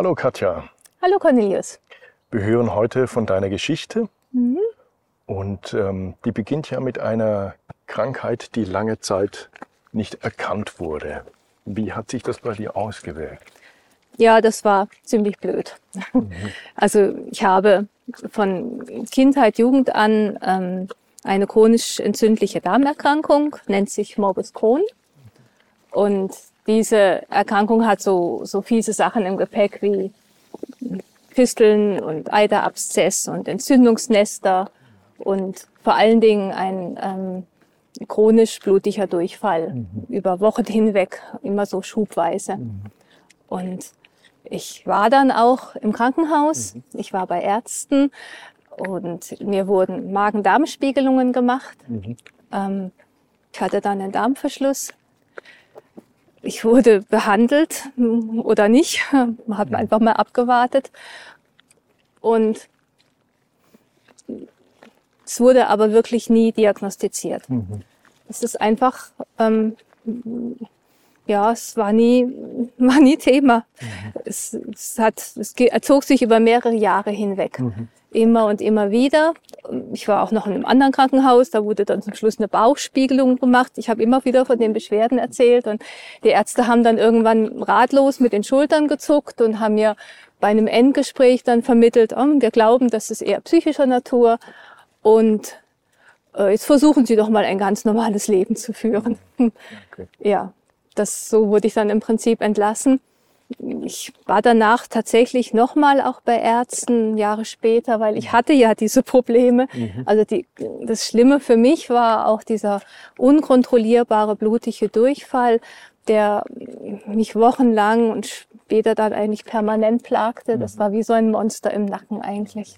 Hallo Katja. Hallo Cornelius. Wir hören heute von deiner Geschichte. Mhm. Und ähm, die beginnt ja mit einer Krankheit, die lange Zeit nicht erkannt wurde. Wie hat sich das bei dir ausgewirkt? Ja, das war ziemlich blöd. Mhm. Also ich habe von Kindheit, Jugend an ähm, eine chronisch entzündliche Darmerkrankung, nennt sich Morbus Crohn. Und diese Erkrankung hat so, so fiese Sachen im Gepäck wie Fisteln und Eiderabszess und Entzündungsnester und vor allen Dingen ein ähm, chronisch blutiger Durchfall mhm. über Wochen hinweg, immer so schubweise. Mhm. Und ich war dann auch im Krankenhaus, mhm. ich war bei Ärzten und mir wurden Magen-Darm-Spiegelungen gemacht. Mhm. Ähm, ich hatte dann einen Darmverschluss. Ich wurde behandelt oder nicht, habe einfach mal abgewartet. Und es wurde aber wirklich nie diagnostiziert. Mhm. Es ist einfach, ähm, ja, es war nie, war nie Thema. Mhm. Es, es, hat, es zog sich über mehrere Jahre hinweg. Mhm. Immer und immer wieder. Ich war auch noch in einem anderen Krankenhaus, da wurde dann zum Schluss eine Bauchspiegelung gemacht. Ich habe immer wieder von den Beschwerden erzählt und die Ärzte haben dann irgendwann ratlos mit den Schultern gezuckt und haben mir bei einem Endgespräch dann vermittelt, oh, wir glauben, das ist eher psychischer Natur und äh, jetzt versuchen Sie doch mal ein ganz normales Leben zu führen. Okay. Ja, das so wurde ich dann im Prinzip entlassen. Ich war danach tatsächlich nochmal auch bei Ärzten Jahre später, weil ich hatte ja diese Probleme. Mhm. Also die, das Schlimme für mich war auch dieser unkontrollierbare blutige Durchfall, der mich wochenlang und später dann eigentlich permanent plagte. Das mhm. war wie so ein Monster im Nacken eigentlich.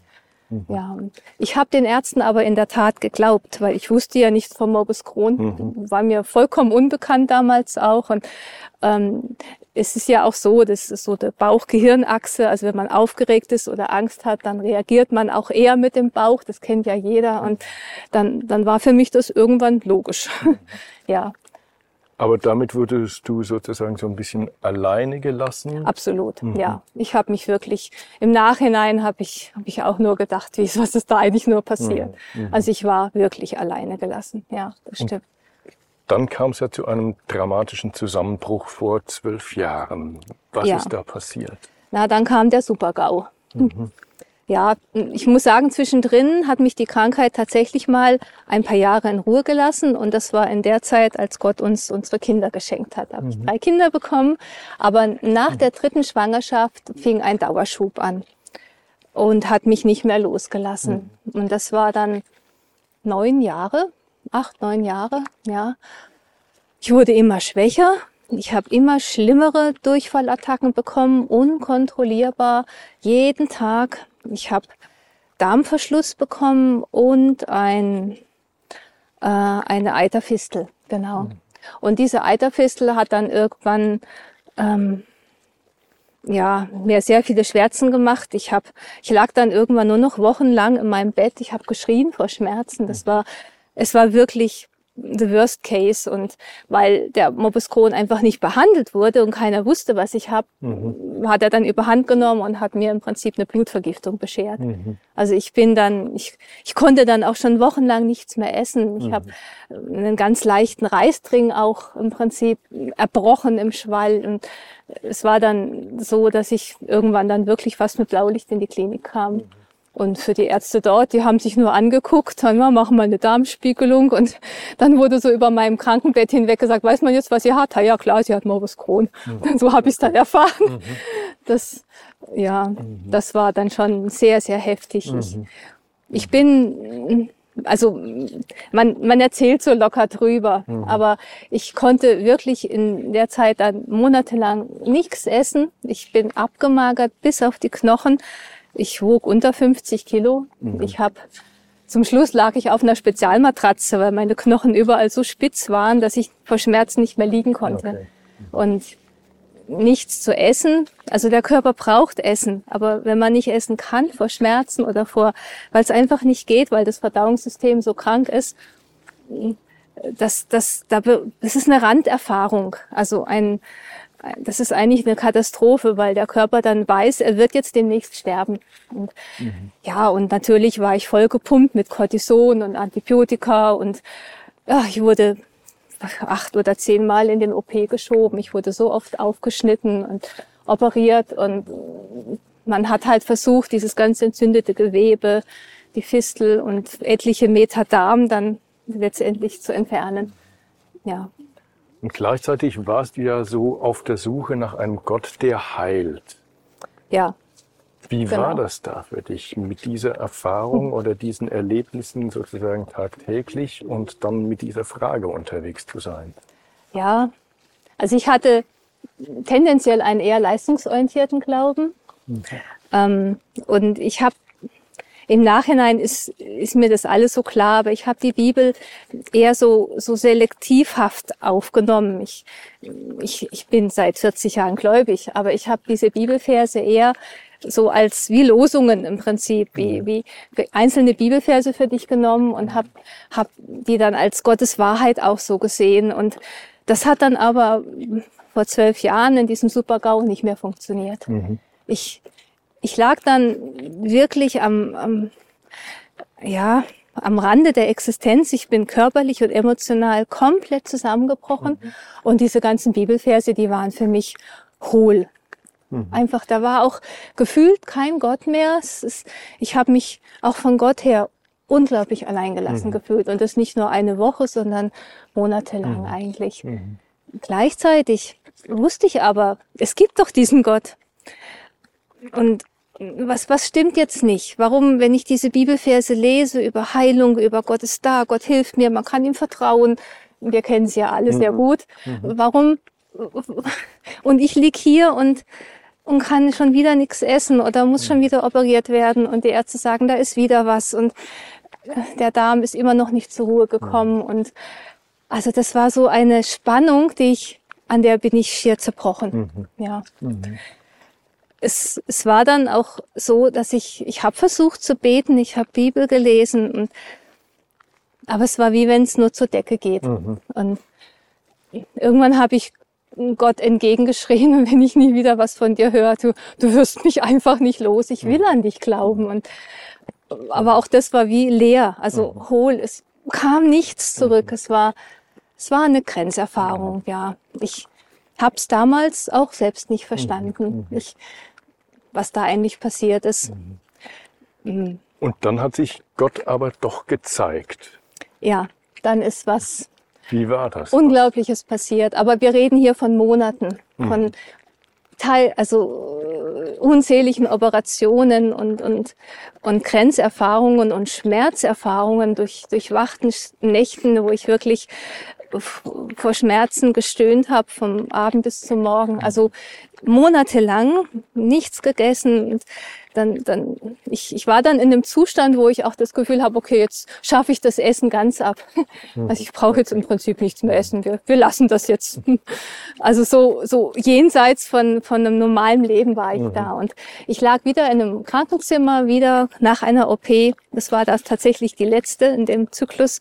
Mhm. Ja, ich habe den Ärzten aber in der Tat geglaubt, weil ich wusste ja nichts vom Morbus Crohn, mhm. war mir vollkommen unbekannt damals auch. Und ähm, es ist ja auch so, das ist so der Bauch-Gehirn-Achse. Also wenn man aufgeregt ist oder Angst hat, dann reagiert man auch eher mit dem Bauch. Das kennt ja jeder. Und dann, dann war für mich das irgendwann logisch. ja. Aber damit wurdest du sozusagen so ein bisschen alleine gelassen? Absolut, mhm. ja. Ich habe mich wirklich, im Nachhinein habe ich, hab ich auch nur gedacht, wie, was ist da eigentlich nur passiert. Mhm. mhm. Also ich war wirklich alleine gelassen, ja, das stimmt. Und dann kam es ja zu einem dramatischen Zusammenbruch vor zwölf Jahren. Was ja. ist da passiert? Na, dann kam der Supergau. Mhm ja, ich muss sagen, zwischendrin hat mich die Krankheit tatsächlich mal ein paar Jahre in Ruhe gelassen und das war in der Zeit, als Gott uns unsere Kinder geschenkt hat. Da habe mhm. ich drei Kinder bekommen, aber nach der dritten Schwangerschaft fing ein Dauerschub an und hat mich nicht mehr losgelassen. Mhm. Und das war dann neun Jahre, acht, neun Jahre, ja. Ich wurde immer schwächer, ich habe immer schlimmere Durchfallattacken bekommen, unkontrollierbar, jeden Tag ich habe Darmverschluss bekommen und ein, äh, eine Eiterfistel, genau. Mhm. Und diese Eiterfistel hat dann irgendwann ähm, ja, mir sehr viele Schmerzen gemacht. Ich hab, ich lag dann irgendwann nur noch wochenlang in meinem Bett. Ich habe geschrien vor Schmerzen. Das mhm. war, es war wirklich the worst case und weil der Morbus Crohn einfach nicht behandelt wurde und keiner wusste, was ich habe, mhm. hat er dann überhand genommen und hat mir im Prinzip eine Blutvergiftung beschert. Mhm. Also ich bin dann, ich, ich konnte dann auch schon wochenlang nichts mehr essen. Ich mhm. habe einen ganz leichten Reisdring auch im Prinzip erbrochen im Schwall und es war dann so, dass ich irgendwann dann wirklich fast mit Blaulicht in die Klinik kam. Und für die Ärzte dort, die haben sich nur angeguckt, dann machen wir eine Darmspiegelung und dann wurde so über meinem Krankenbett hinweg gesagt, weiß man jetzt, was sie hat? Ja klar, sie hat Morbus Crohn. Mhm. So habe ich es dann erfahren. Mhm. Das, ja, mhm. das war dann schon sehr, sehr heftig. Ich, mhm. ich bin, also man, man erzählt so locker drüber, mhm. aber ich konnte wirklich in der Zeit dann monatelang nichts essen. Ich bin abgemagert bis auf die Knochen. Ich wog unter 50 Kilo. Mhm. Ich habe zum Schluss lag ich auf einer Spezialmatratze, weil meine Knochen überall so spitz waren, dass ich vor Schmerzen nicht mehr liegen konnte. Okay. Mhm. Und nichts zu essen. Also der Körper braucht Essen, aber wenn man nicht essen kann vor Schmerzen oder vor, weil es einfach nicht geht, weil das Verdauungssystem so krank ist, das, das, das ist eine Randerfahrung. Also ein, das ist eigentlich eine Katastrophe, weil der Körper dann weiß, er wird jetzt demnächst sterben. Und, mhm. Ja, und natürlich war ich voll gepumpt mit Cortison und Antibiotika und ja, ich wurde acht oder zehnmal in den OP geschoben. Ich wurde so oft aufgeschnitten und operiert und man hat halt versucht, dieses ganz entzündete Gewebe, die Fistel und etliche Meter Darm dann letztendlich zu entfernen. Ja. Und gleichzeitig warst du ja so auf der Suche nach einem Gott, der heilt. Ja. Wie genau. war das da für dich, mit dieser Erfahrung oder diesen Erlebnissen sozusagen tagtäglich und dann mit dieser Frage unterwegs zu sein? Ja, also ich hatte tendenziell einen eher leistungsorientierten Glauben. Okay. Ähm, und ich habe im Nachhinein ist, ist mir das alles so klar, aber ich habe die Bibel eher so, so selektivhaft aufgenommen. Ich, ich, ich bin seit 40 Jahren gläubig, aber ich habe diese Bibelverse eher so als wie Losungen im Prinzip, wie, mhm. wie einzelne Bibelverse für dich genommen und habe hab die dann als Gottes Wahrheit auch so gesehen. Und das hat dann aber vor zwölf Jahren in diesem Supergau nicht mehr funktioniert. Mhm. Ich, ich lag dann wirklich am, am, ja, am Rande der Existenz. Ich bin körperlich und emotional komplett zusammengebrochen. Mhm. Und diese ganzen Bibelverse, die waren für mich hohl. Mhm. Einfach, da war auch gefühlt kein Gott mehr. Ist, ich habe mich auch von Gott her unglaublich alleingelassen mhm. gefühlt. Und das nicht nur eine Woche, sondern monatelang mhm. eigentlich. Mhm. Gleichzeitig wusste ich aber, es gibt doch diesen Gott. Und was, was stimmt jetzt nicht? Warum, wenn ich diese Bibelverse lese über Heilung, über Gott ist da, Gott hilft mir, man kann ihm vertrauen, wir kennen sie ja alle sehr mhm. gut. Mhm. Warum? Und ich lieg hier und, und kann schon wieder nichts essen oder muss schon mhm. wieder operiert werden und die Ärzte sagen, da ist wieder was und der Darm ist immer noch nicht zur Ruhe gekommen mhm. und also das war so eine Spannung, die ich, an der bin ich schier zerbrochen. Mhm. Ja. Mhm es, es war dann auch so, dass ich, ich habe versucht zu beten, ich habe Bibel gelesen, und, aber es war wie wenn es nur zur Decke geht. Mhm. Und irgendwann habe ich Gott entgegengeschrien und wenn ich nie wieder was von dir höre, du, du wirst mich einfach nicht los, ich will an dich glauben. Und, aber auch das war wie leer, also mhm. hohl, es kam nichts zurück, mhm. es war, es war eine Grenzerfahrung, ja. Ich habe es damals auch selbst nicht verstanden. Ich was da eigentlich passiert ist. Mhm. mhm. Und dann hat sich Gott aber doch gezeigt. Ja, dann ist was Wie war das? Unglaubliches passiert. Aber wir reden hier von Monaten, mhm. von Teil, also äh, unzähligen Operationen und, und, und Grenzerfahrungen und Schmerzerfahrungen durch, durchwachten Nächten, wo ich wirklich vor Schmerzen gestöhnt habe vom Abend bis zum Morgen. Also monatelang nichts gegessen. Und dann, dann, ich, ich war dann in einem Zustand, wo ich auch das Gefühl habe, okay, jetzt schaffe ich das Essen ganz ab. Hm. Also ich brauche jetzt im Prinzip nichts mehr essen. Wir, wir lassen das jetzt. Also so, so jenseits von, von einem normalen Leben war ich mhm. da. Und ich lag wieder in einem Krankenzimmer, wieder nach einer OP. Das war das tatsächlich die letzte in dem Zyklus.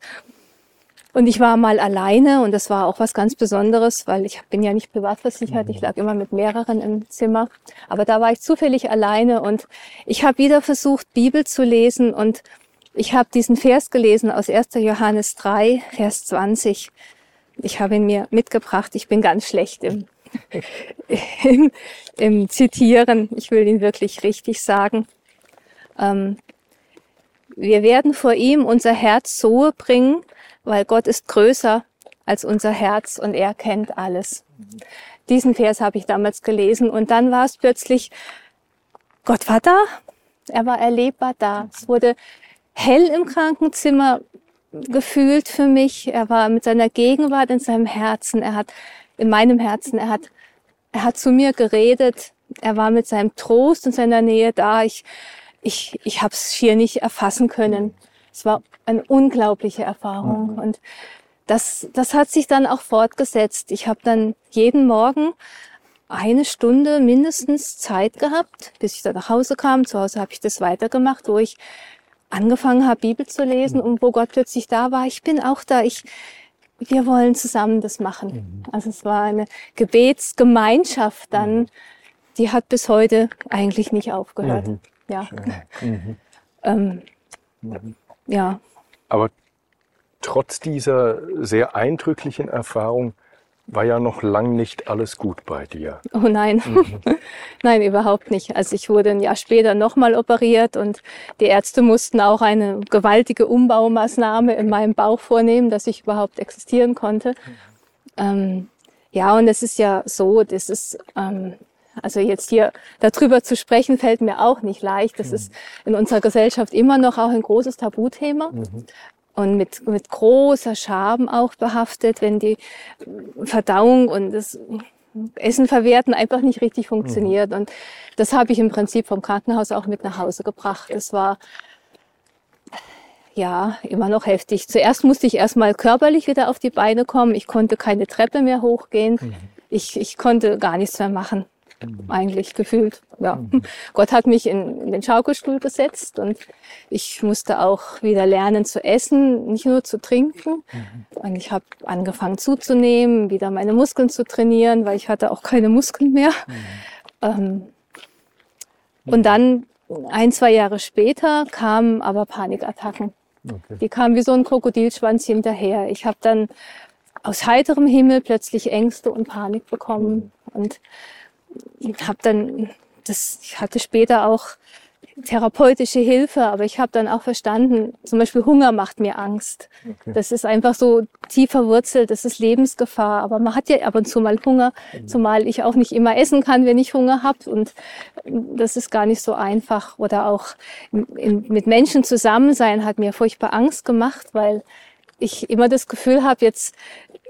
Und ich war mal alleine und das war auch was ganz Besonderes, weil ich bin ja nicht privat versichert. Ich lag immer mit mehreren im Zimmer. Aber da war ich zufällig alleine und ich habe wieder versucht, Bibel zu lesen und ich habe diesen Vers gelesen aus 1. Johannes 3, Vers 20. Ich habe ihn mir mitgebracht. Ich bin ganz schlecht im, im, im Zitieren. Ich will ihn wirklich richtig sagen. Ähm, wir werden vor ihm unser Herz so bringen, weil Gott ist größer als unser Herz und er kennt alles. Diesen Vers habe ich damals gelesen und dann war es plötzlich, Gott war da, er war erlebbar da. Es wurde hell im Krankenzimmer gefühlt für mich. Er war mit seiner Gegenwart in seinem Herzen, er hat in meinem Herzen, er hat, er hat zu mir geredet, er war mit seinem Trost und seiner Nähe da. Ich, ich, ich habe es hier nicht erfassen können. Es war eine unglaubliche Erfahrung. Mhm. Und das, das hat sich dann auch fortgesetzt. Ich habe dann jeden Morgen eine Stunde mindestens Zeit gehabt, bis ich dann nach Hause kam. Zu Hause habe ich das weitergemacht, wo ich angefangen habe, Bibel zu lesen mhm. und wo Gott plötzlich da war. Ich bin auch da. Ich, wir wollen zusammen das machen. Mhm. Also es war eine Gebetsgemeinschaft dann, mhm. die hat bis heute eigentlich nicht aufgehört. Mhm. Ja. Mhm. Ähm, mhm. ja. Aber trotz dieser sehr eindrücklichen Erfahrung war ja noch lang nicht alles gut bei dir. Oh nein, mhm. nein, überhaupt nicht. Also ich wurde ein Jahr später nochmal operiert und die Ärzte mussten auch eine gewaltige Umbaumaßnahme in meinem Bauch vornehmen, dass ich überhaupt existieren konnte. Mhm. Ähm, ja, und es ist ja so, das ist, ähm, also jetzt hier darüber zu sprechen, fällt mir auch nicht leicht. Das mhm. ist in unserer Gesellschaft immer noch auch ein großes Tabuthema. Mhm und mit, mit großer Scham auch behaftet, wenn die Verdauung und das Essen verwerten einfach nicht richtig funktioniert. Mhm. Und das habe ich im Prinzip vom Krankenhaus auch mit nach Hause gebracht. Es war ja immer noch heftig. Zuerst musste ich erstmal körperlich wieder auf die Beine kommen. Ich konnte keine Treppe mehr hochgehen. Mhm. Ich, ich konnte gar nichts mehr machen eigentlich gefühlt. Ja. Mhm. Gott hat mich in, in, den Schaukelstuhl gesetzt und ich musste auch wieder lernen zu essen, nicht nur zu trinken. Mhm. Und ich habe angefangen zuzunehmen, wieder meine Muskeln zu trainieren, weil ich hatte auch keine Muskeln mehr. Mhm. Ähm, und dann ein, zwei Jahre später kamen aber Panikattacken. Okay. Die kamen wie so ein Krokodilschwanz hinterher. Ich habe dann aus heiterem Himmel plötzlich Ängste und Panik bekommen und habe dann, das, ich hatte später auch therapeutische Hilfe, aber ich habe dann auch verstanden, zum Beispiel Hunger macht mir Angst. Okay. Das ist einfach so tief verwurzelt, das ist Lebensgefahr. Aber man hat ja ab und zu mal Hunger, mhm. zumal ich auch nicht immer essen kann, wenn ich Hunger habe. Und das ist gar nicht so einfach. Oder auch mit Menschen zusammen sein hat mir furchtbar Angst gemacht, weil ich immer das Gefühl habe, jetzt,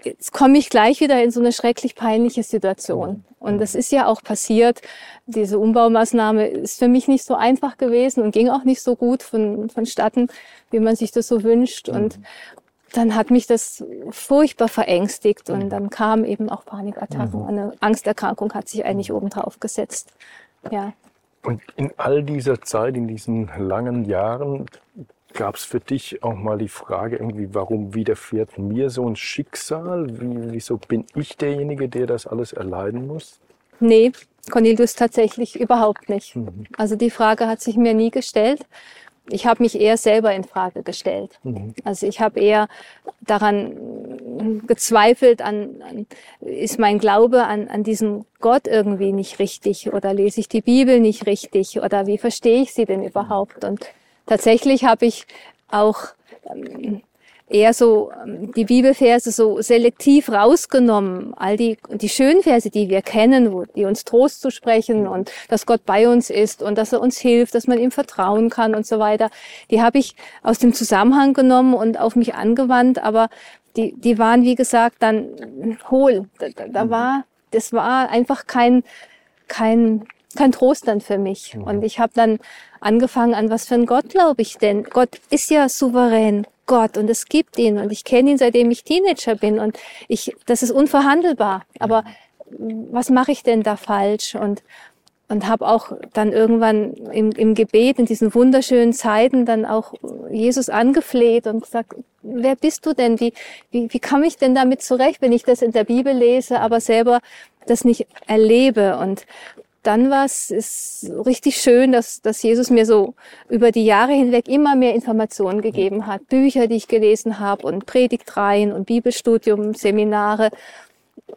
jetzt komme ich gleich wieder in so eine schrecklich peinliche Situation. Und das ist ja auch passiert. Diese Umbaumaßnahme ist für mich nicht so einfach gewesen und ging auch nicht so gut von, vonstatten, wie man sich das so wünscht. Und dann hat mich das furchtbar verängstigt und dann kamen eben auch Panikattacken. Eine Angsterkrankung hat sich eigentlich obendrauf gesetzt. Ja. Und in all dieser Zeit, in diesen langen Jahren, Gab es für dich auch mal die Frage, irgendwie, warum widerfährt mir so ein Schicksal? Wie, wieso bin ich derjenige, der das alles erleiden muss? Nee, Cornelius tatsächlich überhaupt nicht. Mhm. Also die Frage hat sich mir nie gestellt. Ich habe mich eher selber in Frage gestellt. Mhm. Also ich habe eher daran gezweifelt, an, an, ist mein Glaube an, an diesen Gott irgendwie nicht richtig oder lese ich die Bibel nicht richtig oder wie verstehe ich sie denn überhaupt? Und tatsächlich habe ich auch ähm, eher so ähm, die Bibelverse so selektiv rausgenommen. All die, die schönen Verse, die wir kennen, wo, die uns Trost zu sprechen und dass Gott bei uns ist und dass er uns hilft, dass man ihm vertrauen kann und so weiter. Die habe ich aus dem Zusammenhang genommen und auf mich angewandt, aber die, die waren, wie gesagt, dann hohl. Da, da war, das war einfach kein, kein, kein Trost dann für mich. Und ich habe dann angefangen an, was für ein Gott glaube ich denn? Gott ist ja souverän. Gott und es gibt ihn und ich kenne ihn seitdem ich Teenager bin und ich das ist unverhandelbar aber was mache ich denn da falsch und und habe auch dann irgendwann im, im Gebet in diesen wunderschönen Zeiten dann auch Jesus angefleht und gesagt, wer bist du denn? Wie, wie, wie komme ich denn damit zurecht, wenn ich das in der Bibel lese, aber selber das nicht erlebe? Und, dann war es ist richtig schön, dass, dass Jesus mir so über die Jahre hinweg immer mehr Informationen gegeben hat. Bücher, die ich gelesen habe und Predigtreihen und Bibelstudium, Seminare.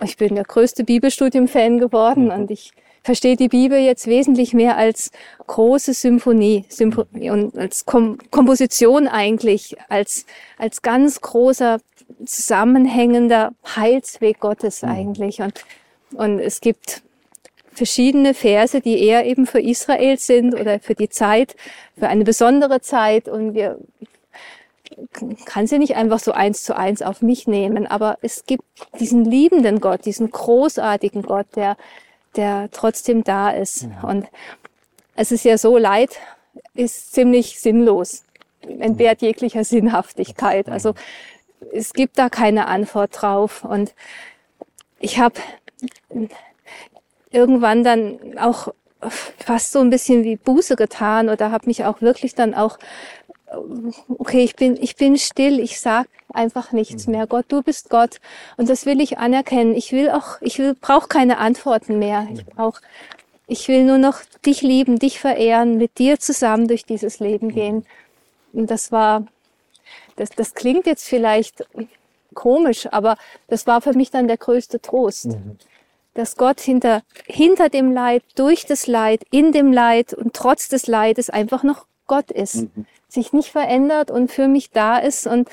Ich bin der größte Bibelstudium-Fan geworden mhm. und ich verstehe die Bibel jetzt wesentlich mehr als große Symphonie, Symphonie und als Kom Komposition eigentlich, als, als ganz großer zusammenhängender Heilsweg Gottes mhm. eigentlich. Und, und es gibt verschiedene Verse, die eher eben für Israel sind oder für die Zeit, für eine besondere Zeit. Und wir kann sie nicht einfach so eins zu eins auf mich nehmen, aber es gibt diesen liebenden Gott, diesen großartigen Gott, der, der trotzdem da ist. Ja. Und es ist ja so, Leid ist ziemlich sinnlos, entbehrt jeglicher Sinnhaftigkeit. Also es gibt da keine Antwort drauf. Und ich habe irgendwann dann auch fast so ein bisschen wie Buße getan oder habe mich auch wirklich dann auch okay, ich bin, ich bin still, ich sag einfach nichts mehr. Gott, du bist Gott. Und das will ich anerkennen. Ich will auch, ich will, brauche keine Antworten mehr. Ich brauche, ich will nur noch dich lieben, dich verehren, mit dir zusammen durch dieses Leben gehen. Und das war, das, das klingt jetzt vielleicht komisch, aber das war für mich dann der größte Trost. Mhm. Dass Gott hinter, hinter dem Leid, durch das Leid, in dem Leid und trotz des Leides einfach noch Gott ist, mhm. sich nicht verändert und für mich da ist und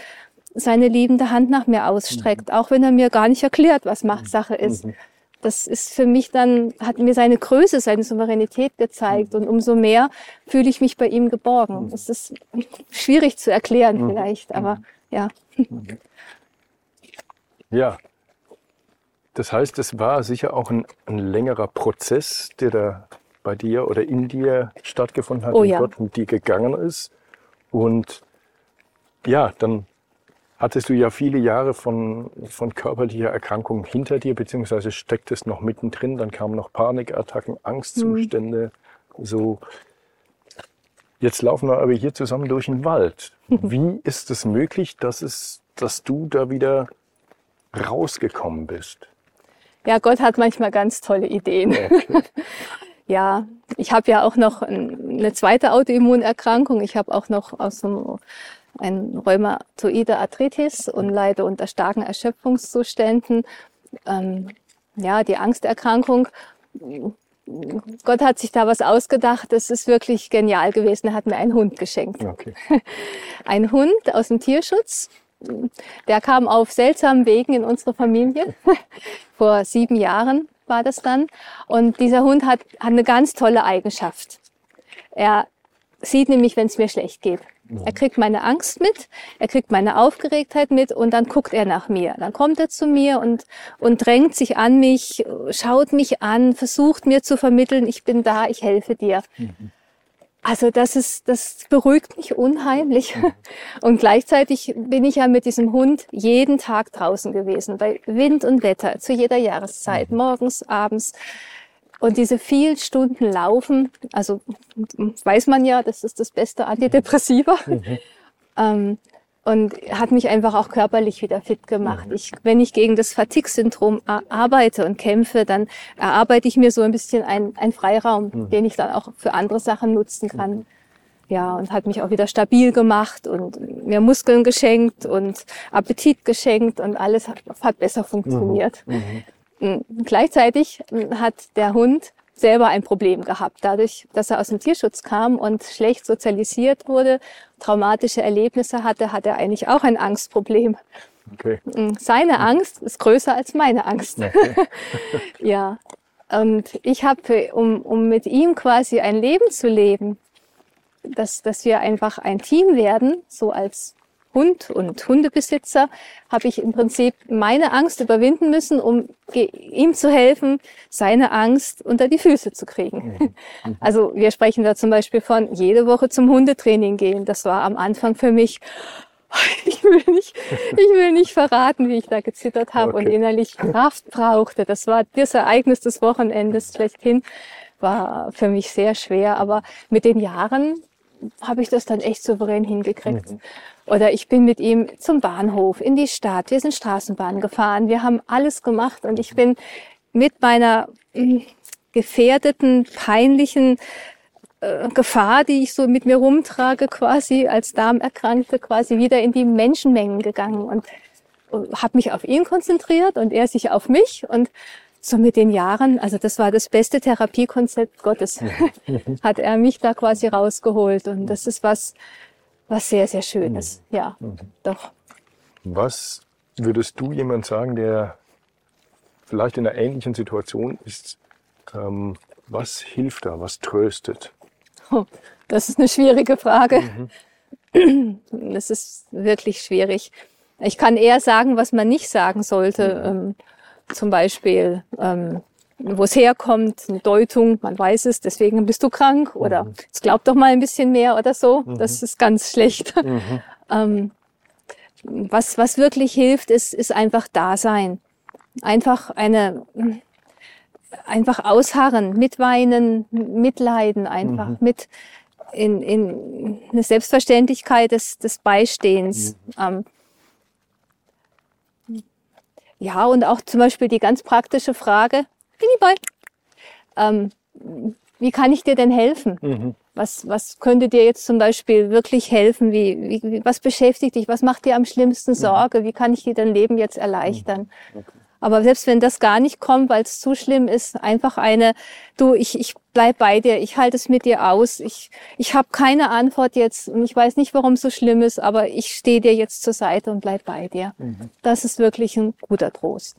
seine liebende Hand nach mir ausstreckt, mhm. auch wenn er mir gar nicht erklärt, was Machtsache ist. Mhm. Das ist für mich dann, hat mir seine Größe, seine Souveränität gezeigt und umso mehr fühle ich mich bei ihm geborgen. Es ist schwierig zu erklären vielleicht, aber ja. Ja, das heißt, es war sicher auch ein, ein längerer Prozess, der da bei dir oder in dir stattgefunden hat, oh, ja. Gott mit dir gegangen ist. Und ja, dann hattest du ja viele Jahre von, von körperlicher Erkrankung hinter dir, beziehungsweise stecktest noch mittendrin. Dann kamen noch Panikattacken, Angstzustände. Mhm. So, jetzt laufen wir aber hier zusammen durch den Wald. Wie ist es möglich, dass, es, dass du da wieder rausgekommen bist? Ja, Gott hat manchmal ganz tolle Ideen. Okay. ja, ich habe ja auch noch eine zweite Autoimmunerkrankung. Ich habe auch noch aus einem ein rheumatoide Arthritis und leide unter starken Erschöpfungszuständen. Ähm, ja, die Angsterkrankung. Gott hat sich da was ausgedacht. Das ist wirklich genial gewesen. Er hat mir einen Hund geschenkt. Okay. Ein Hund aus dem Tierschutz. Der kam auf seltsamen Wegen in unsere Familie. Vor sieben Jahren war das dann. Und dieser Hund hat, hat eine ganz tolle Eigenschaft. Er sieht nämlich, wenn es mir schlecht geht. Er kriegt meine Angst mit, er kriegt meine Aufgeregtheit mit und dann guckt er nach mir. Dann kommt er zu mir und, und drängt sich an mich, schaut mich an, versucht mir zu vermitteln, ich bin da, ich helfe dir. Mhm. Also das ist, das beruhigt mich unheimlich. Mhm. Und gleichzeitig bin ich ja mit diesem Hund jeden Tag draußen gewesen, bei Wind und Wetter, zu jeder Jahreszeit, mhm. morgens, abends. Und diese vielen Stunden Laufen, also weiß man ja, das ist das beste Antidepressiva. Mhm. ähm, und hat mich einfach auch körperlich wieder fit gemacht. Mhm. Ich, wenn ich gegen das Fatigue-Syndrom arbeite und kämpfe, dann erarbeite ich mir so ein bisschen einen, Freiraum, mhm. den ich dann auch für andere Sachen nutzen kann. Mhm. Ja, und hat mich auch wieder stabil gemacht und mir Muskeln geschenkt und Appetit geschenkt und alles hat, hat besser funktioniert. Mhm. mhm. Hm, gleichzeitig hm, hat der Hund selber ein Problem gehabt. Dadurch, dass er aus dem Tierschutz kam und schlecht sozialisiert wurde, traumatische Erlebnisse hatte, hat er eigentlich auch ein Angstproblem. Okay. Hm, seine Angst ist größer als meine Angst. Okay. ja. Und ich habe, um, um mit ihm quasi ein Leben zu leben, dass, dass wir einfach ein Team werden, so als Hund und Hundebesitzer habe ich im Prinzip meine Angst überwinden müssen, um ihm zu helfen, seine Angst unter die Füße zu kriegen. Mhm. Mhm. Also wir sprechen da zum Beispiel von jede Woche zum Hundetraining gehen. Das war am Anfang für mich, ich will nicht, ich will nicht verraten, wie ich da gezittert habe okay. und innerlich Kraft brauchte. Das war das Ereignis des Wochenendes schlechthin, war für mich sehr schwer. Aber mit den Jahren habe ich das dann echt souverän hingekriegt. Mhm. Oder ich bin mit ihm zum Bahnhof, in die Stadt. Wir sind Straßenbahn gefahren. Wir haben alles gemacht und ich bin mit meiner hm, gefährdeten, peinlichen äh, Gefahr, die ich so mit mir rumtrage, quasi als Darmerkrankte, quasi wieder in die Menschenmengen gegangen und, und habe mich auf ihn konzentriert und er sich auf mich und so mit den Jahren, also das war das beste Therapiekonzept Gottes, hat er mich da quasi rausgeholt. Und das ist was, was sehr, sehr Schönes. Mhm. Ja, mhm. doch. Was würdest du jemand sagen, der vielleicht in einer ähnlichen Situation ist, ähm, was hilft da, was tröstet? Oh, das ist eine schwierige Frage. Mhm. Das ist wirklich schwierig. Ich kann eher sagen, was man nicht sagen sollte. Mhm. Zum Beispiel, ähm, wo es herkommt, eine Deutung, man weiß es, deswegen bist du krank oder mhm. es glaubt doch mal ein bisschen mehr oder so. Mhm. Das ist ganz schlecht. Mhm. ähm, was, was wirklich hilft, ist, ist einfach Dasein. Einfach eine, einfach ausharren, mitweinen, mitleiden einfach, mhm. mit in, in, eine Selbstverständlichkeit des, des Beistehens. Mhm. Ähm, ja, und auch zum Beispiel die ganz praktische Frage, Boy, ähm, wie kann ich dir denn helfen? Mhm. Was, was könnte dir jetzt zum Beispiel wirklich helfen? Wie, wie, was beschäftigt dich? Was macht dir am schlimmsten mhm. Sorge? Wie kann ich dir dein Leben jetzt erleichtern? Mhm. Okay. Aber selbst wenn das gar nicht kommt, weil es zu schlimm ist, einfach eine, du, ich, ich bleib bei dir, ich halte es mit dir aus, ich, ich habe keine Antwort jetzt und ich weiß nicht, warum es so schlimm ist, aber ich stehe dir jetzt zur Seite und bleib bei dir. Mhm. Das ist wirklich ein guter Trost.